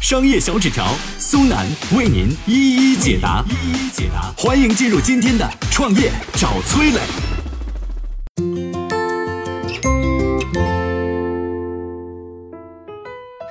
商业小纸条苏南为您一一解答，一一解答。欢迎进入今天的创业找崔磊。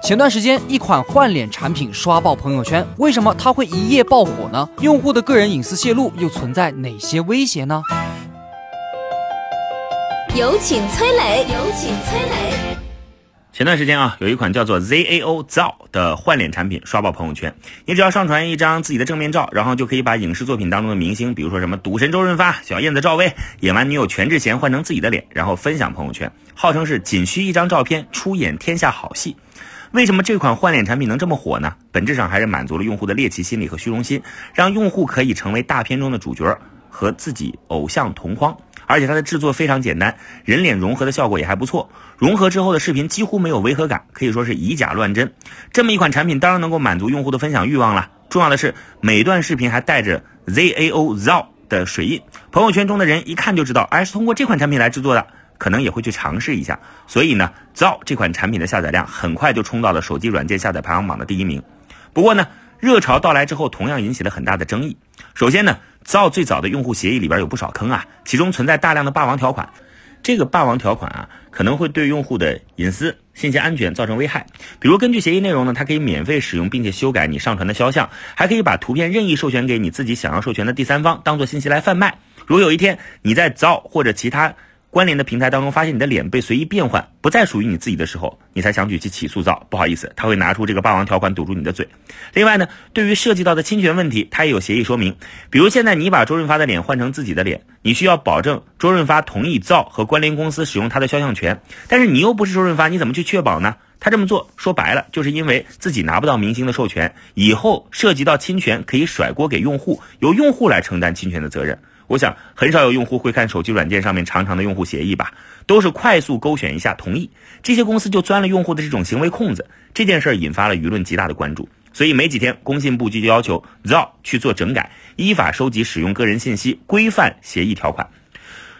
前段时间，一款换脸产品刷爆朋友圈，为什么它会一夜爆火呢？用户的个人隐私泄露又存在哪些威胁呢？有请崔磊，有请崔磊。前段时间啊，有一款叫做 ZAO 造的换脸产品刷爆朋友圈。你只要上传一张自己的正面照，然后就可以把影视作品当中的明星，比如说什么赌神周润发、小燕子赵薇演完女友全智贤换成自己的脸，然后分享朋友圈，号称是仅需一张照片出演天下好戏。为什么这款换脸产品能这么火呢？本质上还是满足了用户的猎奇心理和虚荣心，让用户可以成为大片中的主角，和自己偶像同框。而且它的制作非常简单，人脸融合的效果也还不错。融合之后的视频几乎没有违和感，可以说是以假乱真。这么一款产品当然能够满足用户的分享欲望了。重要的是，每段视频还带着 ZAO ZAO 的水印，朋友圈中的人一看就知道，哎，是通过这款产品来制作的，可能也会去尝试一下。所以呢，ZAO 这款产品的下载量很快就冲到了手机软件下载排行榜的第一名。不过呢，热潮到来之后，同样引起了很大的争议。首先呢。造最早的用户协议里边有不少坑啊，其中存在大量的霸王条款。这个霸王条款啊，可能会对用户的隐私、信息安全造成危害。比如，根据协议内容呢，它可以免费使用并且修改你上传的肖像，还可以把图片任意授权给你自己想要授权的第三方，当做信息来贩卖。如果有一天你在造或者其他。关联的平台当中，发现你的脸被随意变换，不再属于你自己的时候，你才想举去起诉造。不好意思，他会拿出这个霸王条款堵住你的嘴。另外呢，对于涉及到的侵权问题，他也有协议说明。比如现在你把周润发的脸换成自己的脸，你需要保证周润发同意造和关联公司使用他的肖像权。但是你又不是周润发，你怎么去确保呢？他这么做说白了，就是因为自己拿不到明星的授权，以后涉及到侵权可以甩锅给用户，由用户来承担侵权的责任。我想很少有用户会看手机软件上面长长的用户协议吧，都是快速勾选一下同意，这些公司就钻了用户的这种行为空子。这件事儿引发了舆论极大的关注，所以没几天，工信部就要求 Zo 去做整改，依法收集使用个人信息，规范协议条款。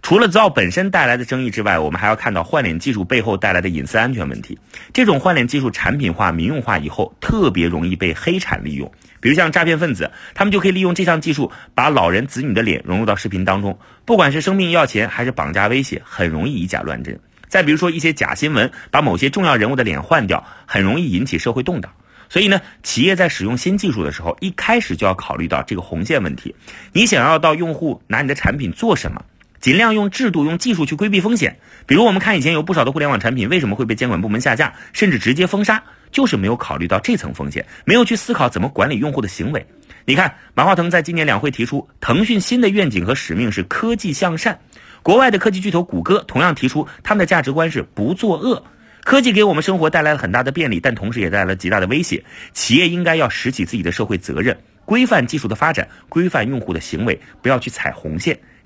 除了 Zo 本身带来的争议之外，我们还要看到换脸技术背后带来的隐私安全问题。这种换脸技术产品化、民用化以后，特别容易被黑产利用。比如像诈骗分子，他们就可以利用这项技术，把老人子女的脸融入到视频当中，不管是生病要钱还是绑架威胁，很容易以假乱真。再比如说一些假新闻，把某些重要人物的脸换掉，很容易引起社会动荡。所以呢，企业在使用新技术的时候，一开始就要考虑到这个红线问题。你想要到用户拿你的产品做什么？尽量用制度、用技术去规避风险。比如我们看以前有不少的互联网产品，为什么会被监管部门下架，甚至直接封杀？就是没有考虑到这层风险，没有去思考怎么管理用户的行为。你看，马化腾在今年两会提出，腾讯新的愿景和使命是科技向善。国外的科技巨头谷歌同样提出，他们的价值观是不作恶。科技给我们生活带来了很大的便利，但同时也带来了极大的威胁。企业应该要拾起自己的社会责任，规范技术的发展，规范用户的行为，不要去踩红线。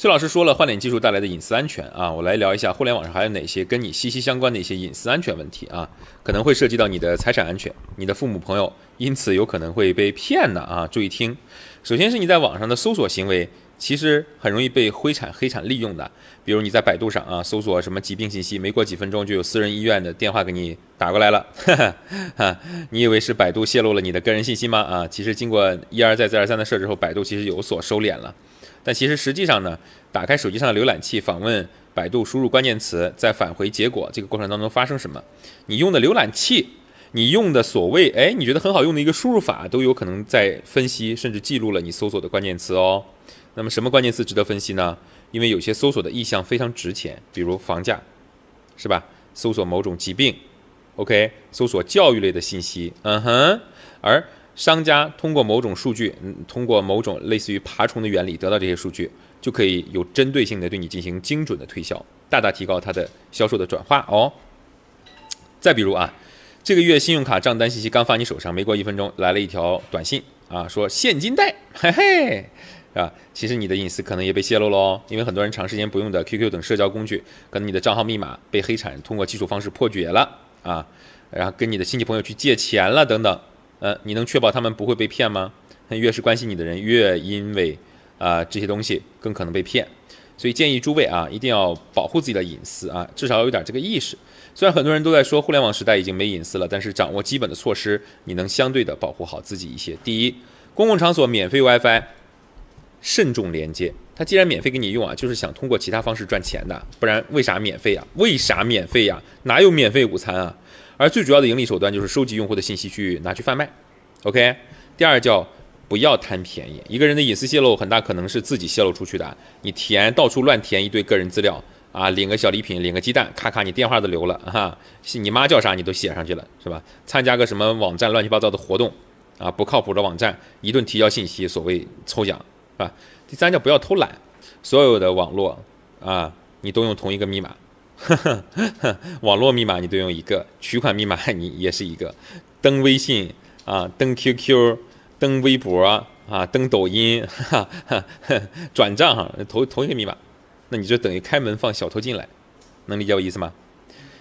崔老师说了换脸技术带来的隐私安全啊，我来聊一下互联网上还有哪些跟你息息相关的一些隐私安全问题啊，可能会涉及到你的财产安全，你的父母朋友因此有可能会被骗的啊，注意听。首先是你在网上的搜索行为，其实很容易被灰产黑产利用的，比如你在百度上啊搜索什么疾病信息，没过几分钟就有私人医院的电话给你打过来了，哈哈，你以为是百度泄露了你的个人信息吗？啊，其实经过一而再再而三的设置后，百度其实有所收敛了。但其实实际上呢，打开手机上的浏览器，访问百度，输入关键词，再返回结果，这个过程当中发生什么？你用的浏览器你用的所谓哎你觉得很好用的一个输入法，都有可能在分析甚至记录了你搜索的关键词哦。那么什么关键词值得分析呢？因为有些搜索的意向非常值钱，比如房价，是吧？搜索某种疾病，OK，搜索教育类的信息，嗯哼。而商家通过某种数据，嗯，通过某种类似于爬虫的原理得到这些数据，就可以有针对性的对你进行精准的推销，大大提高它的销售的转化哦。再比如啊，这个月信用卡账单信息刚发你手上，没过一分钟来了一条短信啊，说现金贷，嘿嘿，是吧？其实你的隐私可能也被泄露喽，因为很多人长时间不用的 QQ 等社交工具，可能你的账号密码被黑产通过技术方式破解了啊，然后跟你的亲戚朋友去借钱了等等，呃，你能确保他们不会被骗吗？越是关心你的人，越因为啊这些东西更可能被骗，所以建议诸位啊，一定要保护自己的隐私啊，至少有点这个意识。虽然很多人都在说互联网时代已经没隐私了，但是掌握基本的措施，你能相对的保护好自己一些。第一，公共场所免费 WiFi，慎重连接。它既然免费给你用啊，就是想通过其他方式赚钱的，不然为啥免费呀？为啥免费呀？哪有免费午餐啊？而最主要的盈利手段就是收集用户的信息去拿去贩卖。OK，第二叫不要贪便宜。一个人的隐私泄露很大可能是自己泄露出去的，你填到处乱填一堆个人资料。啊，领个小礼品，领个鸡蛋，咔咔，你电话都留了哈，你妈叫啥你都写上去了，是吧？参加个什么网站乱七八糟的活动，啊，不靠谱的网站，一顿提交信息，所谓抽奖，是吧？第三叫不要偷懒，所有的网络啊，你都用同一个密码，网络密码你都用一个，取款密码你也是一个，登微信啊，登 QQ，登微博啊，登抖音，哈 哈，转账哈，同同一个密码。那你就等于开门放小偷进来，能理解我意思吗？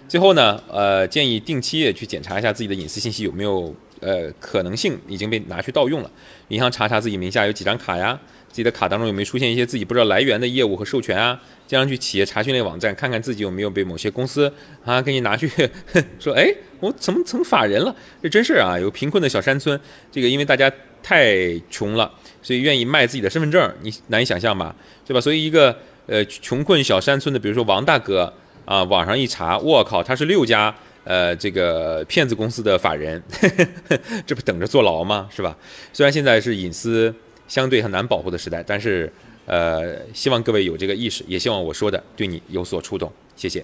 最后呢，呃，建议定期也去检查一下自己的隐私信息有没有呃可能性已经被拿去盗用了。银行查查自己名下有几张卡呀，自己的卡当中有没有出现一些自己不知道来源的业务和授权啊？经常去企业查询类网站看看自己有没有被某些公司啊给你拿去 说，哎，我怎么成法人了？这真事儿啊！有贫困的小山村，这个因为大家太穷了，所以愿意卖自己的身份证，你难以想象吧？对吧？所以一个。呃，穷困小山村的，比如说王大哥啊，网上一查，我靠，他是六家呃这个骗子公司的法人，这不等着坐牢吗？是吧？虽然现在是隐私相对很难保护的时代，但是呃，希望各位有这个意识，也希望我说的对你有所触动。谢谢。